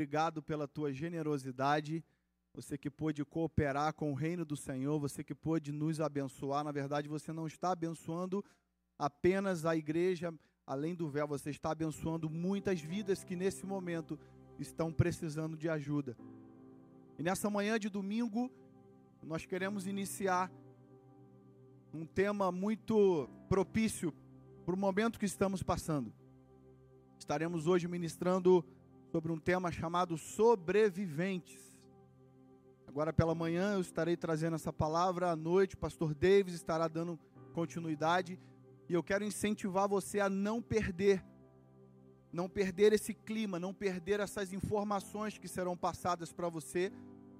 obrigado pela tua generosidade. Você que pôde cooperar com o reino do Senhor, você que pôde nos abençoar. Na verdade, você não está abençoando apenas a igreja, além do véu, você está abençoando muitas vidas que nesse momento estão precisando de ajuda. E nessa manhã de domingo, nós queremos iniciar um tema muito propício para o momento que estamos passando. Estaremos hoje ministrando sobre um tema chamado sobreviventes. Agora pela manhã eu estarei trazendo essa palavra, à noite o pastor Davis estará dando continuidade e eu quero incentivar você a não perder não perder esse clima, não perder essas informações que serão passadas para você,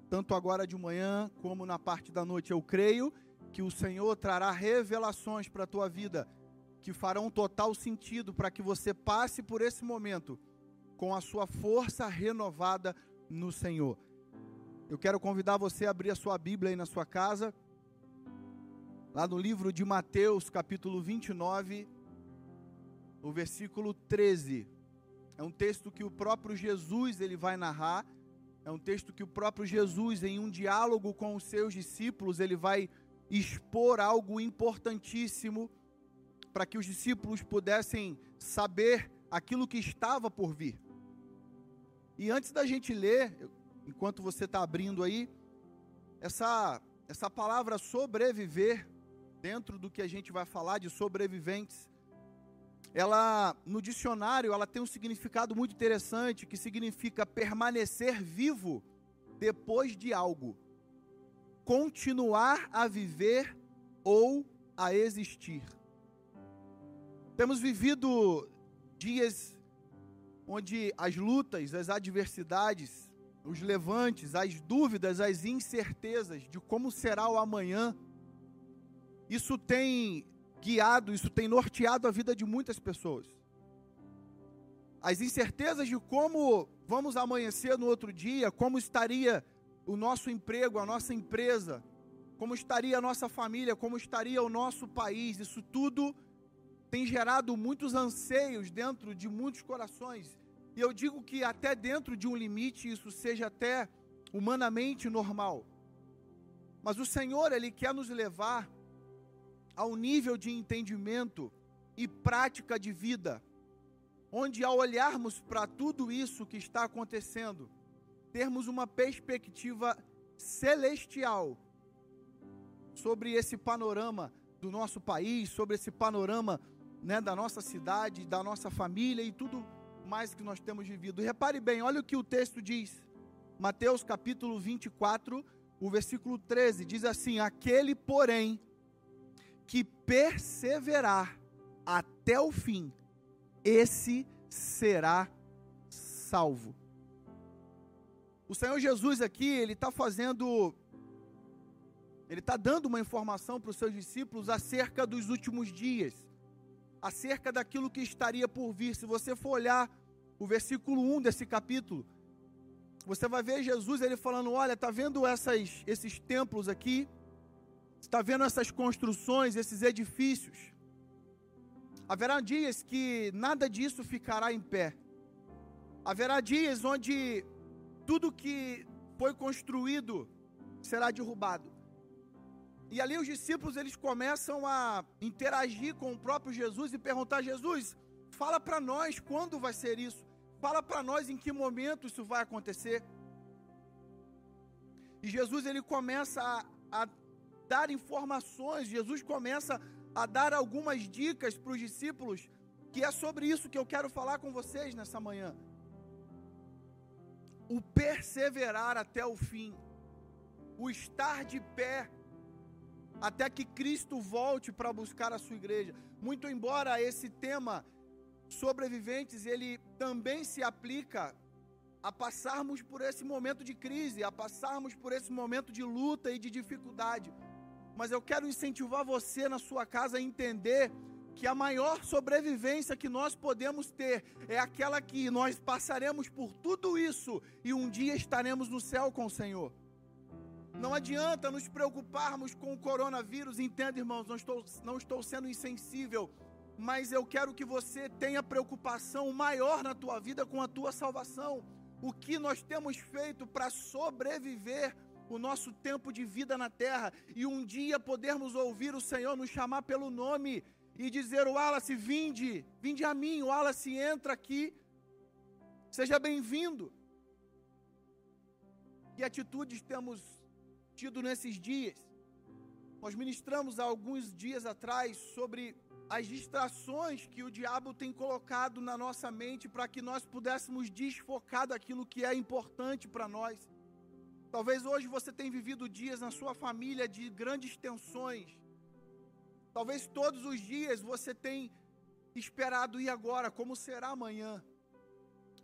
tanto agora de manhã como na parte da noite. Eu creio que o Senhor trará revelações para a tua vida que farão total sentido para que você passe por esse momento com a sua força renovada no Senhor. Eu quero convidar você a abrir a sua Bíblia aí na sua casa, lá no livro de Mateus, capítulo 29, o versículo 13. É um texto que o próprio Jesus ele vai narrar, é um texto que o próprio Jesus em um diálogo com os seus discípulos, ele vai expor algo importantíssimo para que os discípulos pudessem saber aquilo que estava por vir. E antes da gente ler, enquanto você está abrindo aí, essa, essa palavra sobreviver, dentro do que a gente vai falar de sobreviventes, ela no dicionário ela tem um significado muito interessante que significa permanecer vivo depois de algo, continuar a viver ou a existir. Temos vivido dias onde as lutas, as adversidades, os levantes, as dúvidas, as incertezas de como será o amanhã, isso tem guiado, isso tem norteado a vida de muitas pessoas. As incertezas de como vamos amanhecer no outro dia, como estaria o nosso emprego, a nossa empresa, como estaria a nossa família, como estaria o nosso país, isso tudo tem gerado muitos anseios dentro de muitos corações. E eu digo que até dentro de um limite isso seja até humanamente normal. Mas o Senhor, Ele quer nos levar ao nível de entendimento e prática de vida, onde ao olharmos para tudo isso que está acontecendo, termos uma perspectiva celestial sobre esse panorama do nosso país, sobre esse panorama né, da nossa cidade, da nossa família e tudo mais que nós temos vivido. Repare bem, olha o que o texto diz. Mateus capítulo 24, o versículo 13, diz assim: Aquele, porém, que perseverar até o fim, esse será salvo. O Senhor Jesus aqui, ele está fazendo, ele está dando uma informação para os seus discípulos acerca dos últimos dias acerca daquilo que estaria por vir. Se você for olhar o versículo 1 desse capítulo, você vai ver Jesus ele falando: Olha, está vendo essas, esses templos aqui? Está vendo essas construções, esses edifícios? Haverá dias que nada disso ficará em pé. Haverá dias onde tudo que foi construído será derrubado. E ali os discípulos eles começam a interagir com o próprio Jesus e perguntar: Jesus, fala para nós quando vai ser isso? Fala para nós em que momento isso vai acontecer? E Jesus ele começa a, a dar informações, Jesus começa a dar algumas dicas para os discípulos, que é sobre isso que eu quero falar com vocês nessa manhã. O perseverar até o fim, o estar de pé até que Cristo volte para buscar a sua igreja. Muito embora esse tema sobreviventes ele também se aplica a passarmos por esse momento de crise, a passarmos por esse momento de luta e de dificuldade. Mas eu quero incentivar você na sua casa a entender que a maior sobrevivência que nós podemos ter é aquela que nós passaremos por tudo isso e um dia estaremos no céu com o Senhor. Não adianta nos preocuparmos com o coronavírus, entenda, irmãos, não estou, não estou sendo insensível, mas eu quero que você tenha preocupação maior na tua vida com a tua salvação, o que nós temos feito para sobreviver o nosso tempo de vida na terra e um dia podermos ouvir o Senhor nos chamar pelo nome e dizer: Wallace, vinde, vinde a mim, Wallace, entra aqui, seja bem-vindo. Que atitudes temos tido nesses dias? Nós ministramos há alguns dias atrás sobre as distrações que o diabo tem colocado na nossa mente para que nós pudéssemos desfocar daquilo que é importante para nós. Talvez hoje você tenha vivido dias na sua família de grandes tensões. Talvez todos os dias você tenha esperado e agora, como será amanhã?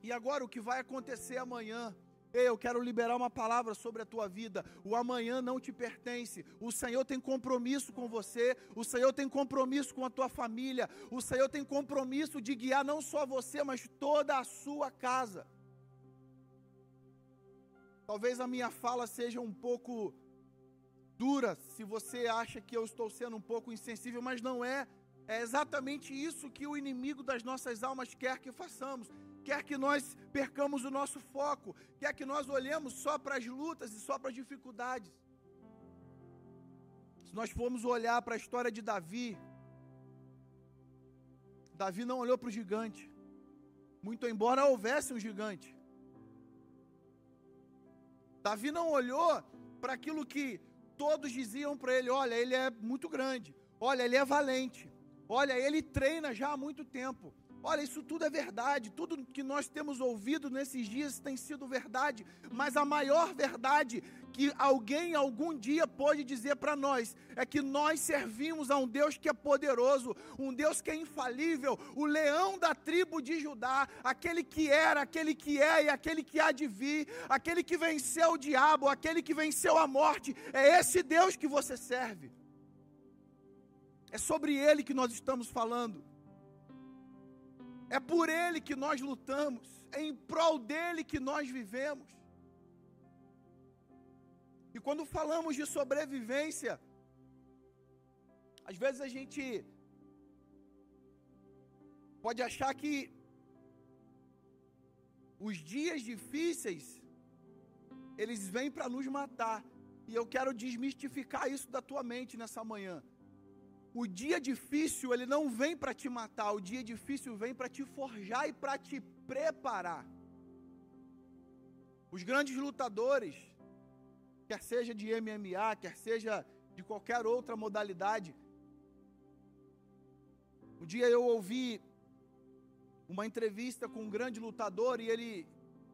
E agora o que vai acontecer amanhã? Ei, eu quero liberar uma palavra sobre a tua vida. O amanhã não te pertence. O Senhor tem compromisso com você. O Senhor tem compromisso com a tua família. O Senhor tem compromisso de guiar não só você, mas toda a sua casa. Talvez a minha fala seja um pouco dura, se você acha que eu estou sendo um pouco insensível, mas não é. É exatamente isso que o inimigo das nossas almas quer que façamos quer que nós percamos o nosso foco, quer que nós olhemos só para as lutas e só para as dificuldades. Se nós formos olhar para a história de Davi, Davi não olhou para o gigante, muito embora houvesse um gigante. Davi não olhou para aquilo que todos diziam para ele: olha, ele é muito grande, olha, ele é valente, olha, ele treina já há muito tempo, Olha, isso tudo é verdade, tudo que nós temos ouvido nesses dias tem sido verdade, mas a maior verdade que alguém algum dia pode dizer para nós é que nós servimos a um Deus que é poderoso, um Deus que é infalível, o leão da tribo de Judá, aquele que era, aquele que é e aquele que há de vir, aquele que venceu o diabo, aquele que venceu a morte, é esse Deus que você serve. É sobre ele que nós estamos falando. É por Ele que nós lutamos, é em prol dele que nós vivemos. E quando falamos de sobrevivência, às vezes a gente pode achar que os dias difíceis eles vêm para nos matar. E eu quero desmistificar isso da tua mente nessa manhã. O dia difícil, ele não vem para te matar, o dia difícil vem para te forjar e para te preparar. Os grandes lutadores, quer seja de MMA, quer seja de qualquer outra modalidade. Um dia eu ouvi uma entrevista com um grande lutador e ele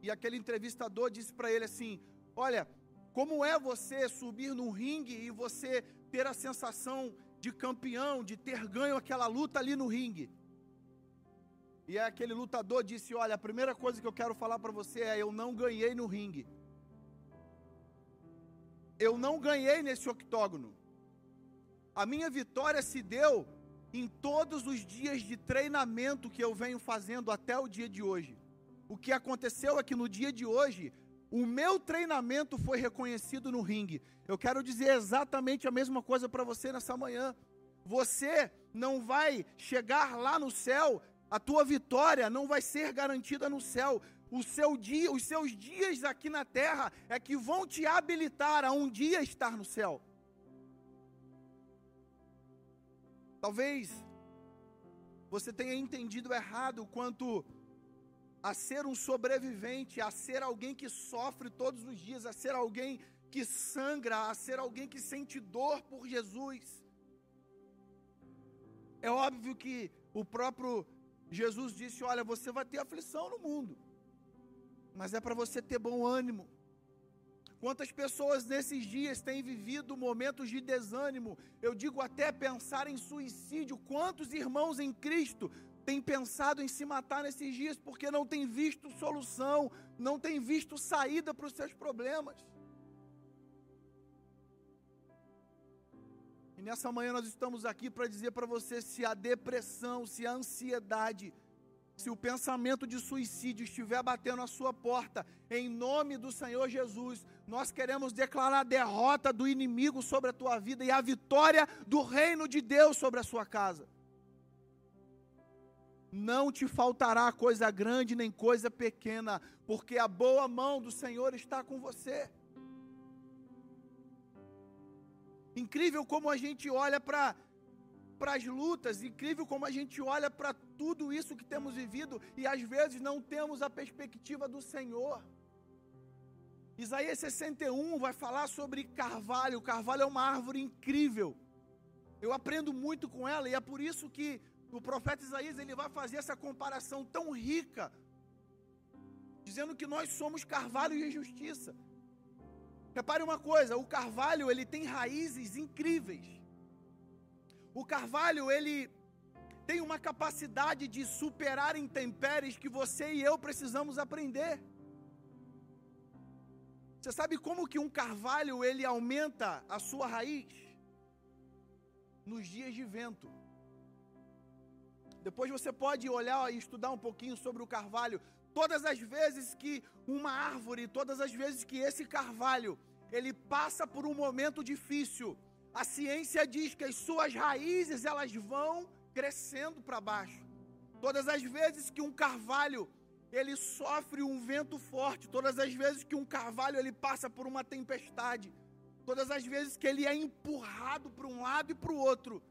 e aquele entrevistador disse para ele assim: "Olha, como é você subir num ringue e você ter a sensação de campeão, de ter ganho aquela luta ali no ringue. E é aquele lutador disse: Olha, a primeira coisa que eu quero falar para você é: eu não ganhei no ringue. Eu não ganhei nesse octógono. A minha vitória se deu em todos os dias de treinamento que eu venho fazendo até o dia de hoje. O que aconteceu é que no dia de hoje o meu treinamento foi reconhecido no ringue. Eu quero dizer exatamente a mesma coisa para você nessa manhã. Você não vai chegar lá no céu, a tua vitória não vai ser garantida no céu. O seu dia, os seus dias aqui na terra é que vão te habilitar a um dia estar no céu. Talvez você tenha entendido errado quanto a ser um sobrevivente, a ser alguém que sofre todos os dias, a ser alguém que sangra, a ser alguém que sente dor por Jesus. É óbvio que o próprio Jesus disse: Olha, você vai ter aflição no mundo, mas é para você ter bom ânimo. Quantas pessoas nesses dias têm vivido momentos de desânimo, eu digo até pensar em suicídio. Quantos irmãos em Cristo tem pensado em se matar nesses dias porque não tem visto solução, não tem visto saída para os seus problemas. E nessa manhã nós estamos aqui para dizer para você se a depressão, se a ansiedade, se o pensamento de suicídio estiver batendo a sua porta, em nome do Senhor Jesus, nós queremos declarar a derrota do inimigo sobre a tua vida e a vitória do reino de Deus sobre a sua casa. Não te faltará coisa grande nem coisa pequena, porque a boa mão do Senhor está com você. Incrível como a gente olha para para as lutas, incrível como a gente olha para tudo isso que temos vivido e às vezes não temos a perspectiva do Senhor. Isaías 61 vai falar sobre carvalho. O carvalho é uma árvore incrível. Eu aprendo muito com ela e é por isso que o profeta Isaías ele vai fazer essa comparação tão rica, dizendo que nós somos carvalho e justiça. Repare uma coisa, o carvalho ele tem raízes incríveis. O carvalho, ele tem uma capacidade de superar intempéries que você e eu precisamos aprender. Você sabe como que um carvalho ele aumenta a sua raiz? Nos dias de vento. Depois você pode olhar e estudar um pouquinho sobre o carvalho. Todas as vezes que uma árvore, todas as vezes que esse carvalho, ele passa por um momento difícil, a ciência diz que as suas raízes elas vão crescendo para baixo. Todas as vezes que um carvalho ele sofre um vento forte, todas as vezes que um carvalho ele passa por uma tempestade, todas as vezes que ele é empurrado para um lado e para o outro,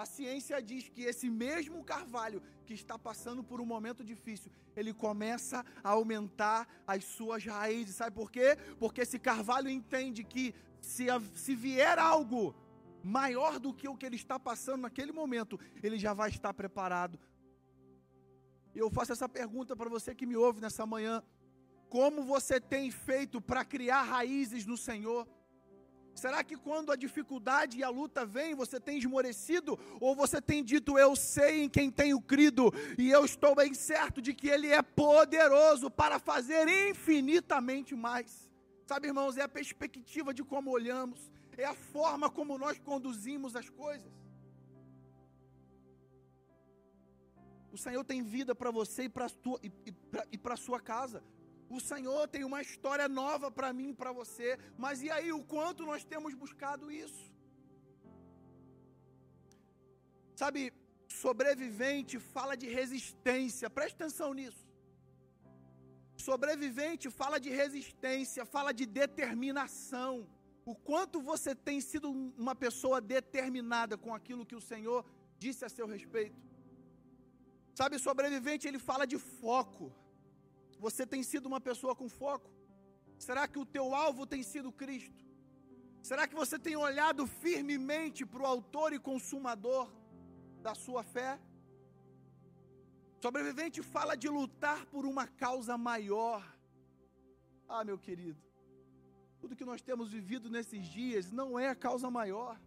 a ciência diz que esse mesmo carvalho que está passando por um momento difícil, ele começa a aumentar as suas raízes. Sabe por quê? Porque esse carvalho entende que se, se vier algo maior do que o que ele está passando naquele momento, ele já vai estar preparado. Eu faço essa pergunta para você que me ouve nessa manhã: como você tem feito para criar raízes no Senhor? Será que quando a dificuldade e a luta vem, você tem esmorecido? Ou você tem dito, eu sei em quem tenho crido, e eu estou bem certo de que Ele é poderoso para fazer infinitamente mais? Sabe, irmãos, é a perspectiva de como olhamos, é a forma como nós conduzimos as coisas. O Senhor tem vida para você e para a sua casa. O Senhor tem uma história nova para mim e para você. Mas e aí, o quanto nós temos buscado isso? Sabe, sobrevivente fala de resistência. Preste atenção nisso. Sobrevivente fala de resistência, fala de determinação. O quanto você tem sido uma pessoa determinada com aquilo que o Senhor disse a seu respeito. Sabe, sobrevivente, ele fala de foco. Você tem sido uma pessoa com foco? Será que o teu alvo tem sido Cristo? Será que você tem olhado firmemente para o autor e consumador da sua fé? Sobrevivente fala de lutar por uma causa maior. Ah, meu querido, tudo que nós temos vivido nesses dias não é a causa maior.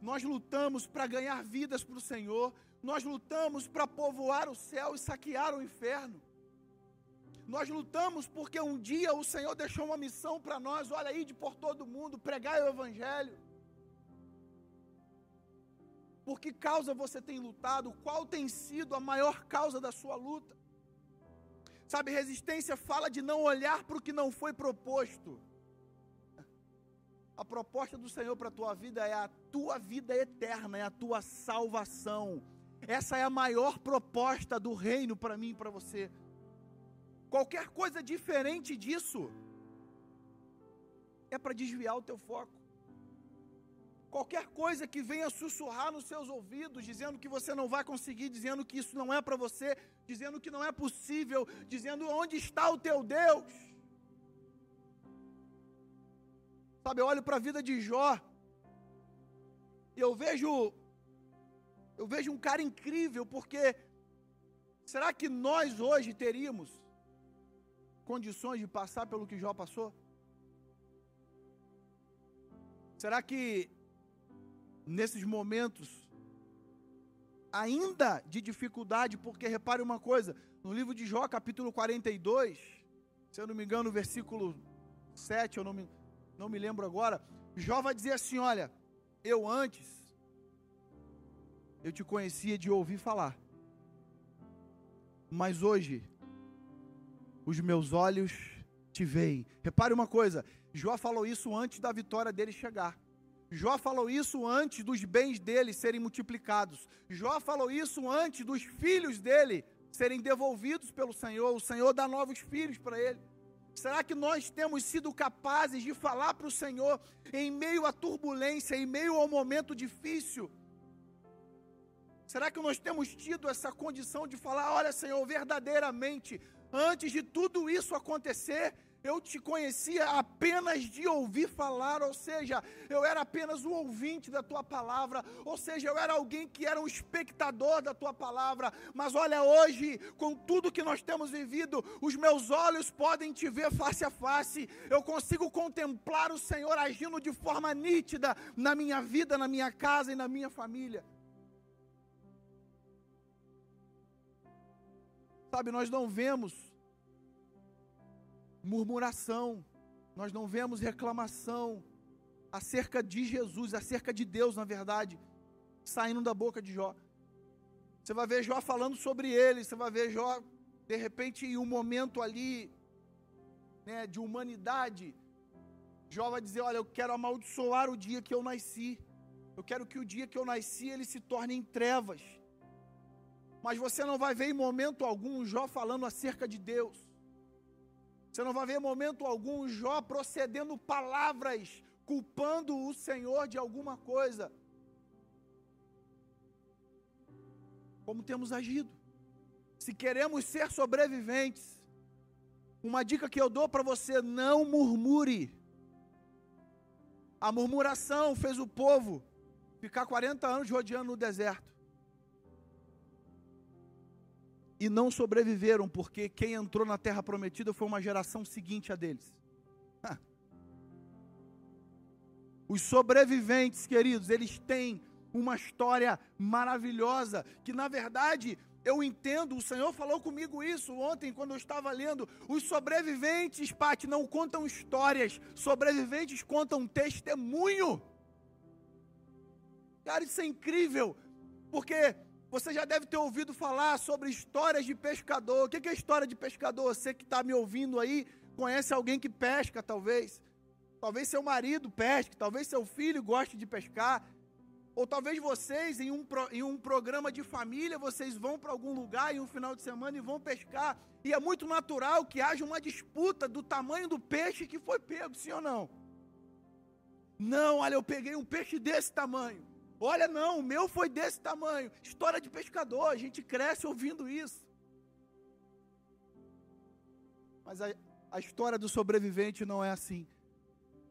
Nós lutamos para ganhar vidas para o Senhor, nós lutamos para povoar o céu e saquear o inferno. Nós lutamos porque um dia o Senhor deixou uma missão para nós, olha aí, de por todo mundo, pregar o Evangelho. Por que causa você tem lutado? Qual tem sido a maior causa da sua luta? Sabe, resistência fala de não olhar para o que não foi proposto. A proposta do Senhor para a tua vida é a tua vida eterna, é a tua salvação. Essa é a maior proposta do reino para mim e para você. Qualquer coisa diferente disso é para desviar o teu foco. Qualquer coisa que venha sussurrar nos seus ouvidos, dizendo que você não vai conseguir, dizendo que isso não é para você, dizendo que não é possível, dizendo onde está o teu Deus. Sabe, eu olho para a vida de Jó e eu vejo eu vejo um cara incrível, porque será que nós hoje teríamos condições de passar pelo que Jó passou? Será que nesses momentos ainda de dificuldade, porque repare uma coisa, no livro de Jó, capítulo 42, se eu não me engano, versículo 7, eu não me, não me lembro agora, Jó vai dizer assim: Olha, eu antes, eu te conhecia de ouvir falar, mas hoje, os meus olhos te veem. Repare uma coisa, Jó falou isso antes da vitória dele chegar. Jó falou isso antes dos bens dele serem multiplicados. Jó falou isso antes dos filhos dele serem devolvidos pelo Senhor. O Senhor dá novos filhos para ele. Será que nós temos sido capazes de falar para o Senhor em meio à turbulência, em meio ao momento difícil? Será que nós temos tido essa condição de falar: olha, Senhor, verdadeiramente, antes de tudo isso acontecer, eu te conhecia apenas de ouvir falar, ou seja, eu era apenas o ouvinte da tua palavra, ou seja, eu era alguém que era um espectador da tua palavra, mas olha, hoje, com tudo que nós temos vivido, os meus olhos podem te ver face a face, eu consigo contemplar o Senhor agindo de forma nítida na minha vida, na minha casa e na minha família. Sabe, nós não vemos murmuração, nós não vemos reclamação acerca de Jesus, acerca de Deus, na verdade, saindo da boca de Jó. Você vai ver Jó falando sobre ele, você vai ver Jó, de repente, em um momento ali, né, de humanidade, Jó vai dizer: Olha, eu quero amaldiçoar o dia que eu nasci, eu quero que o dia que eu nasci ele se torne em trevas. Mas você não vai ver em momento algum Jó falando acerca de Deus. Você não vai ver momento algum Jó procedendo palavras, culpando o Senhor de alguma coisa. Como temos agido. Se queremos ser sobreviventes, uma dica que eu dou para você: não murmure. A murmuração fez o povo ficar 40 anos rodeando no deserto. E não sobreviveram, porque quem entrou na terra prometida foi uma geração seguinte a deles. Os sobreviventes, queridos, eles têm uma história maravilhosa, que na verdade eu entendo, o Senhor falou comigo isso ontem quando eu estava lendo. Os sobreviventes, Pati, não contam histórias, sobreviventes contam testemunho. Cara, isso é incrível, porque você já deve ter ouvido falar sobre histórias de pescador. O que é história de pescador? Você que está me ouvindo aí, conhece alguém que pesca, talvez. Talvez seu marido pesque, talvez seu filho goste de pescar. Ou talvez vocês, em um, em um programa de família, vocês vão para algum lugar em um final de semana e vão pescar. E é muito natural que haja uma disputa do tamanho do peixe que foi pego, sim ou não? Não, olha, eu peguei um peixe desse tamanho. Olha, não, o meu foi desse tamanho. História de pescador, a gente cresce ouvindo isso. Mas a, a história do sobrevivente não é assim.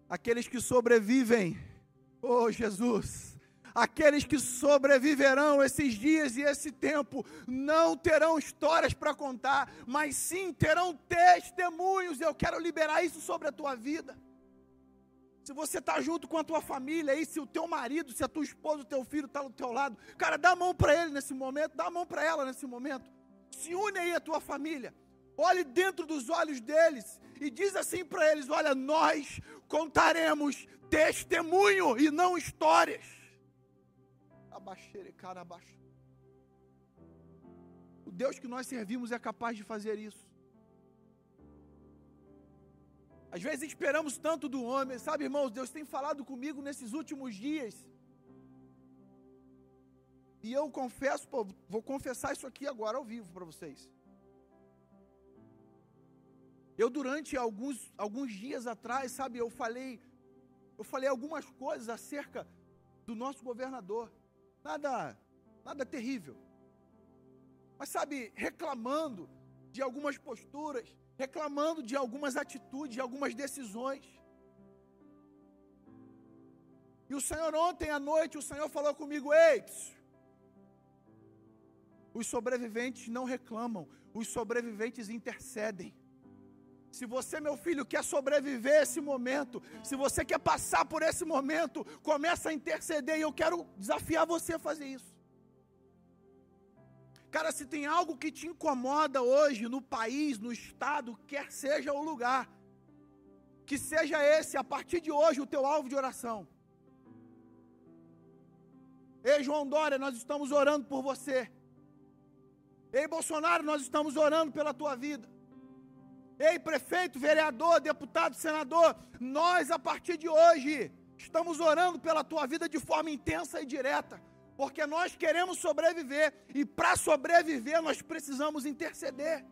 Aqueles que sobrevivem, oh Jesus, aqueles que sobreviverão esses dias e esse tempo, não terão histórias para contar, mas sim terão testemunhos. Eu quero liberar isso sobre a tua vida. Se você está junto com a tua família aí, se o teu marido, se a tua esposa, o teu filho está do teu lado, cara, dá a mão para ele nesse momento, dá a mão para ela nesse momento. Se une aí a tua família. Olhe dentro dos olhos deles e diz assim para eles: Olha, nós contaremos testemunho e não histórias. Abaixere, cara, abaixo. O Deus que nós servimos é capaz de fazer isso. Às vezes esperamos tanto do homem, sabe, irmãos? Deus tem falado comigo nesses últimos dias. E eu confesso, pô, vou confessar isso aqui agora ao vivo para vocês. Eu durante alguns, alguns dias atrás, sabe, eu falei, eu falei algumas coisas acerca do nosso governador. Nada, nada terrível. Mas sabe, reclamando de algumas posturas, reclamando de algumas atitudes, de algumas decisões. E o Senhor, ontem à noite, o Senhor falou comigo: Ei, os sobreviventes não reclamam, os sobreviventes intercedem. Se você, meu filho, quer sobreviver esse momento, se você quer passar por esse momento, começa a interceder e eu quero desafiar você a fazer isso. Cara, se tem algo que te incomoda hoje no país, no estado, quer seja o lugar, que seja esse, a partir de hoje, o teu alvo de oração. Ei, João Dória, nós estamos orando por você. Ei, Bolsonaro, nós estamos orando pela tua vida. Ei, prefeito, vereador, deputado, senador, nós a partir de hoje Estamos orando pela tua vida de forma intensa e direta, porque nós queremos sobreviver e para sobreviver nós precisamos interceder.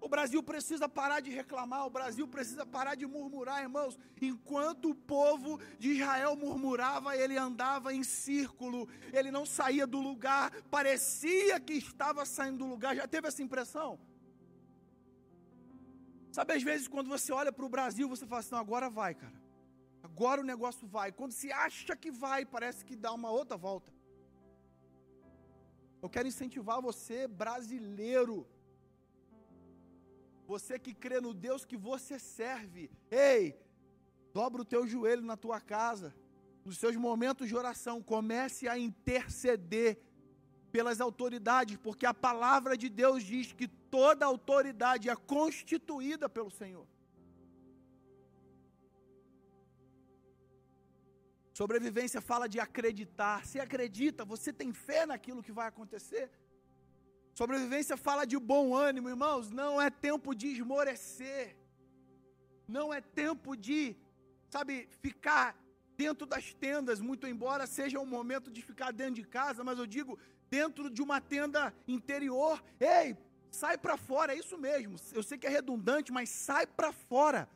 O Brasil precisa parar de reclamar, o Brasil precisa parar de murmurar, irmãos. Enquanto o povo de Israel murmurava, ele andava em círculo, ele não saía do lugar, parecia que estava saindo do lugar. Já teve essa impressão? Sabe, às vezes, quando você olha para o Brasil, você fala assim: não, agora vai, cara. Agora o negócio vai. Quando se acha que vai, parece que dá uma outra volta. Eu quero incentivar você, brasileiro, você que crê no Deus que você serve, ei, dobra o teu joelho na tua casa, nos seus momentos de oração, comece a interceder pelas autoridades, porque a palavra de Deus diz que toda autoridade é constituída pelo Senhor. Sobrevivência fala de acreditar. Se acredita, você tem fé naquilo que vai acontecer. Sobrevivência fala de bom ânimo, irmãos. Não é tempo de esmorecer. Não é tempo de, sabe, ficar dentro das tendas, muito embora seja um momento de ficar dentro de casa, mas eu digo dentro de uma tenda interior. Ei, sai para fora, é isso mesmo. Eu sei que é redundante, mas sai para fora.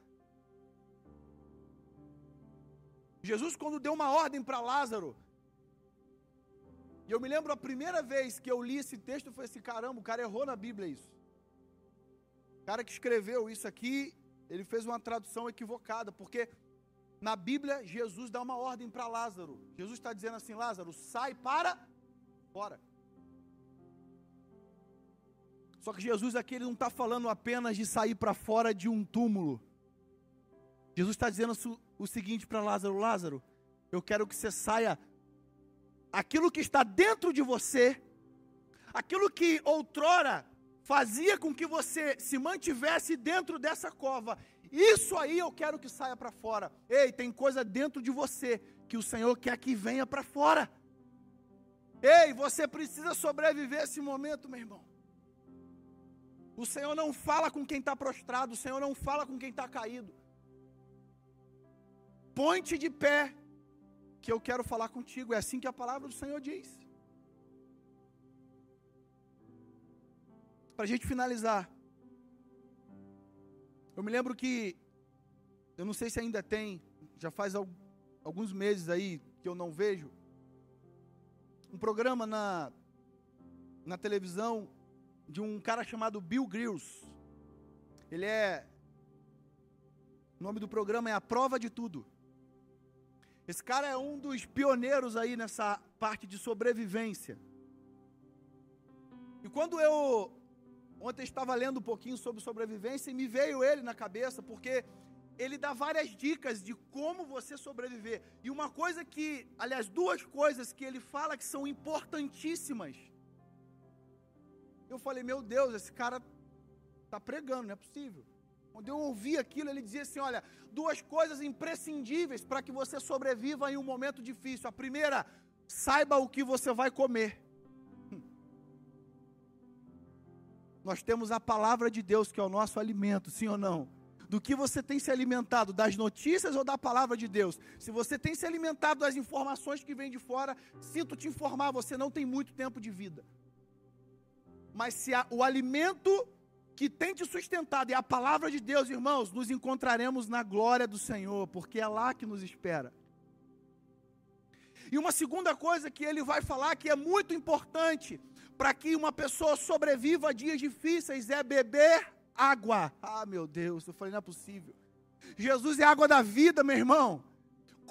Jesus, quando deu uma ordem para Lázaro, e eu me lembro a primeira vez que eu li esse texto, falei assim: caramba, o cara errou na Bíblia isso. O cara que escreveu isso aqui, ele fez uma tradução equivocada, porque na Bíblia Jesus dá uma ordem para Lázaro. Jesus está dizendo assim: Lázaro, sai para fora. Só que Jesus aqui ele não está falando apenas de sair para fora de um túmulo. Jesus está dizendo o seguinte para Lázaro: Lázaro, eu quero que você saia aquilo que está dentro de você, aquilo que outrora fazia com que você se mantivesse dentro dessa cova, isso aí eu quero que saia para fora. Ei, tem coisa dentro de você que o Senhor quer que venha para fora. Ei, você precisa sobreviver esse momento, meu irmão. O Senhor não fala com quem está prostrado, o Senhor não fala com quem está caído. Ponte de pé, que eu quero falar contigo. É assim que a palavra do Senhor diz. Para a gente finalizar, eu me lembro que, eu não sei se ainda tem, já faz alguns meses aí que eu não vejo, um programa na, na televisão de um cara chamado Bill Grills. Ele é. O nome do programa é A Prova de Tudo. Esse cara é um dos pioneiros aí nessa parte de sobrevivência. E quando eu ontem estava lendo um pouquinho sobre sobrevivência e me veio ele na cabeça, porque ele dá várias dicas de como você sobreviver. E uma coisa que, aliás, duas coisas que ele fala que são importantíssimas. Eu falei, meu Deus, esse cara está pregando, não é possível. Quando eu ouvi aquilo, ele dizia assim: olha, duas coisas imprescindíveis para que você sobreviva em um momento difícil. A primeira, saiba o que você vai comer. Hum. Nós temos a palavra de Deus, que é o nosso alimento, sim ou não? Do que você tem se alimentado, das notícias ou da palavra de Deus? Se você tem se alimentado das informações que vêm de fora, sinto te informar, você não tem muito tempo de vida. Mas se a, o alimento que tem te sustentado e a palavra de Deus, irmãos, nos encontraremos na glória do Senhor, porque é lá que nos espera. E uma segunda coisa que ele vai falar que é muito importante para que uma pessoa sobreviva a dias difíceis é beber água. Ah, meu Deus, eu falei, não é possível. Jesus é água da vida, meu irmão.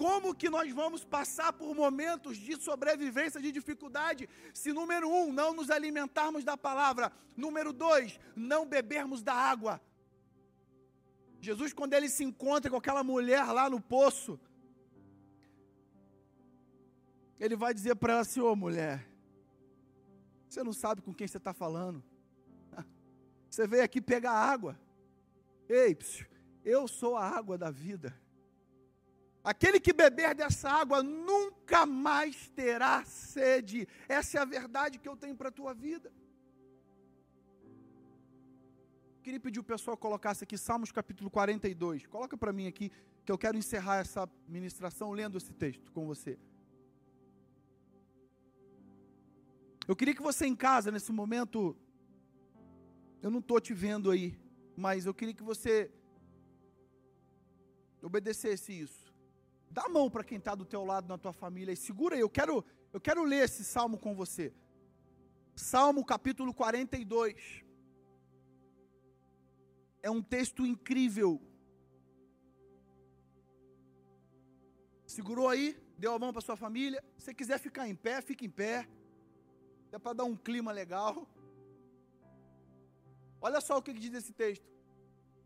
Como que nós vamos passar por momentos de sobrevivência, de dificuldade, se, número um, não nos alimentarmos da palavra, número dois, não bebermos da água? Jesus, quando ele se encontra com aquela mulher lá no poço, ele vai dizer para ela assim: Ô oh, mulher, você não sabe com quem você está falando. Você veio aqui pegar água. Ei, eu sou a água da vida. Aquele que beber dessa água nunca mais terá sede. Essa é a verdade que eu tenho para a tua vida. Queria pedir o pessoal colocasse aqui Salmos capítulo 42. Coloca para mim aqui, que eu quero encerrar essa ministração lendo esse texto com você. Eu queria que você em casa, nesse momento, eu não estou te vendo aí, mas eu queria que você obedecesse isso. Dá a mão para quem está do teu lado na tua família e segura aí. Eu quero, eu quero ler esse salmo com você. Salmo capítulo 42 é um texto incrível. Segurou aí? Deu a mão para sua família? Se quiser ficar em pé, fique em pé. É para dar um clima legal. Olha só o que diz esse texto.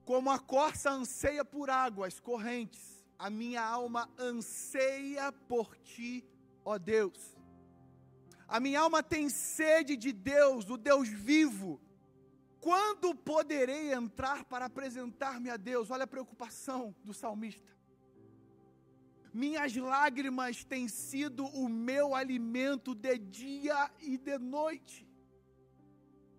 Como a corça anseia por águas correntes, a minha alma anseia por ti, ó Deus. A minha alma tem sede de Deus, do Deus vivo. Quando poderei entrar para apresentar-me a Deus? Olha a preocupação do salmista. Minhas lágrimas têm sido o meu alimento de dia e de noite.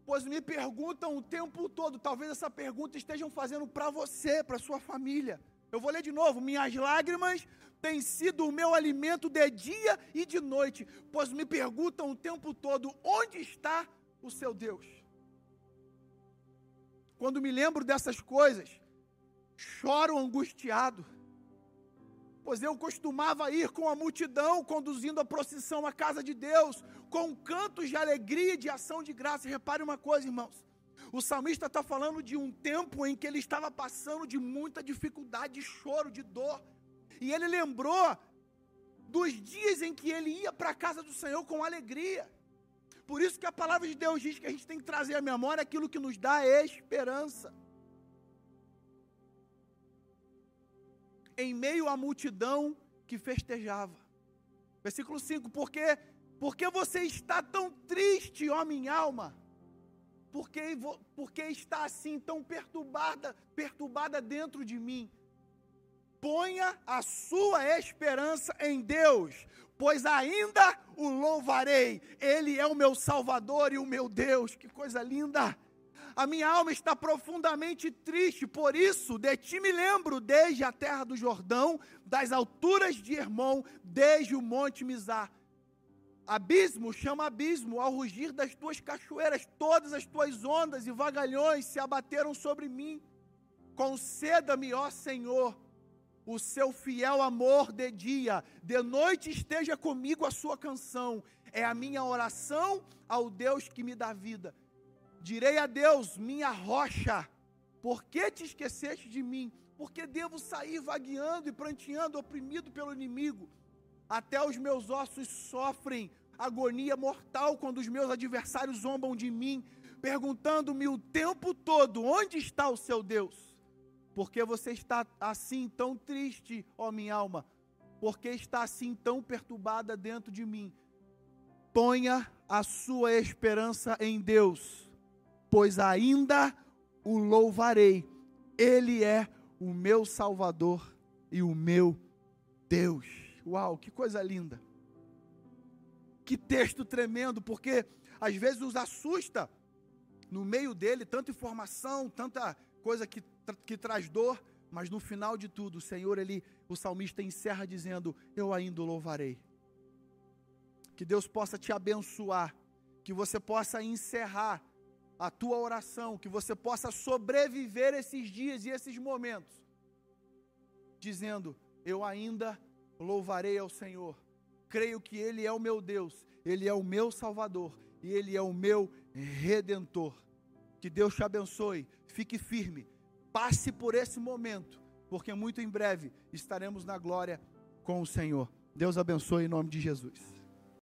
Pois me perguntam o tempo todo, talvez essa pergunta estejam fazendo para você, para sua família. Eu vou ler de novo. Minhas lágrimas têm sido o meu alimento de dia e de noite, pois me perguntam o tempo todo: onde está o seu Deus? Quando me lembro dessas coisas, choro angustiado, pois eu costumava ir com a multidão conduzindo a procissão à casa de Deus, com cantos de alegria e de ação de graça. Repare uma coisa, irmãos. O salmista está falando de um tempo em que ele estava passando de muita dificuldade, de choro, de dor. E ele lembrou dos dias em que ele ia para a casa do Senhor com alegria. Por isso que a palavra de Deus diz que a gente tem que trazer à memória aquilo que nos dá esperança. Em meio à multidão que festejava. Versículo 5: Porque, porque você está tão triste, ó minha alma? Porque, porque está assim tão perturbada, perturbada dentro de mim? Ponha a sua esperança em Deus, pois ainda o louvarei. Ele é o meu Salvador e o meu Deus. Que coisa linda! A minha alma está profundamente triste, por isso de ti me lembro desde a terra do Jordão, das alturas de Hermon, desde o monte Mizar. Abismo chama abismo ao rugir das tuas cachoeiras, todas as tuas ondas e vagalhões se abateram sobre mim. Conceda-me, ó Senhor, o seu fiel amor de dia, de noite esteja comigo a sua canção, é a minha oração ao Deus que me dá vida. Direi a Deus, minha rocha, por que te esqueceste de mim? Porque devo sair vagueando e pranteando, oprimido pelo inimigo. Até os meus ossos sofrem agonia mortal quando os meus adversários zombam de mim, perguntando-me o tempo todo: onde está o seu Deus? Porque você está assim tão triste, ó minha alma? Porque está assim tão perturbada dentro de mim? Ponha a sua esperança em Deus, pois ainda o louvarei. Ele é o meu Salvador e o meu Deus. Uau, que coisa linda. Que texto tremendo, porque às vezes nos assusta no meio dele tanta informação, tanta coisa que que traz dor, mas no final de tudo, o Senhor, ele, o salmista encerra dizendo: Eu ainda louvarei. Que Deus possa te abençoar, que você possa encerrar a tua oração, que você possa sobreviver esses dias e esses momentos, dizendo: Eu ainda louvarei ao Senhor. Creio que Ele é o meu Deus, Ele é o meu Salvador e Ele é o meu Redentor. Que Deus te abençoe, fique firme Passe por esse momento, porque muito em breve estaremos na glória com o Senhor. Deus abençoe em nome de Jesus.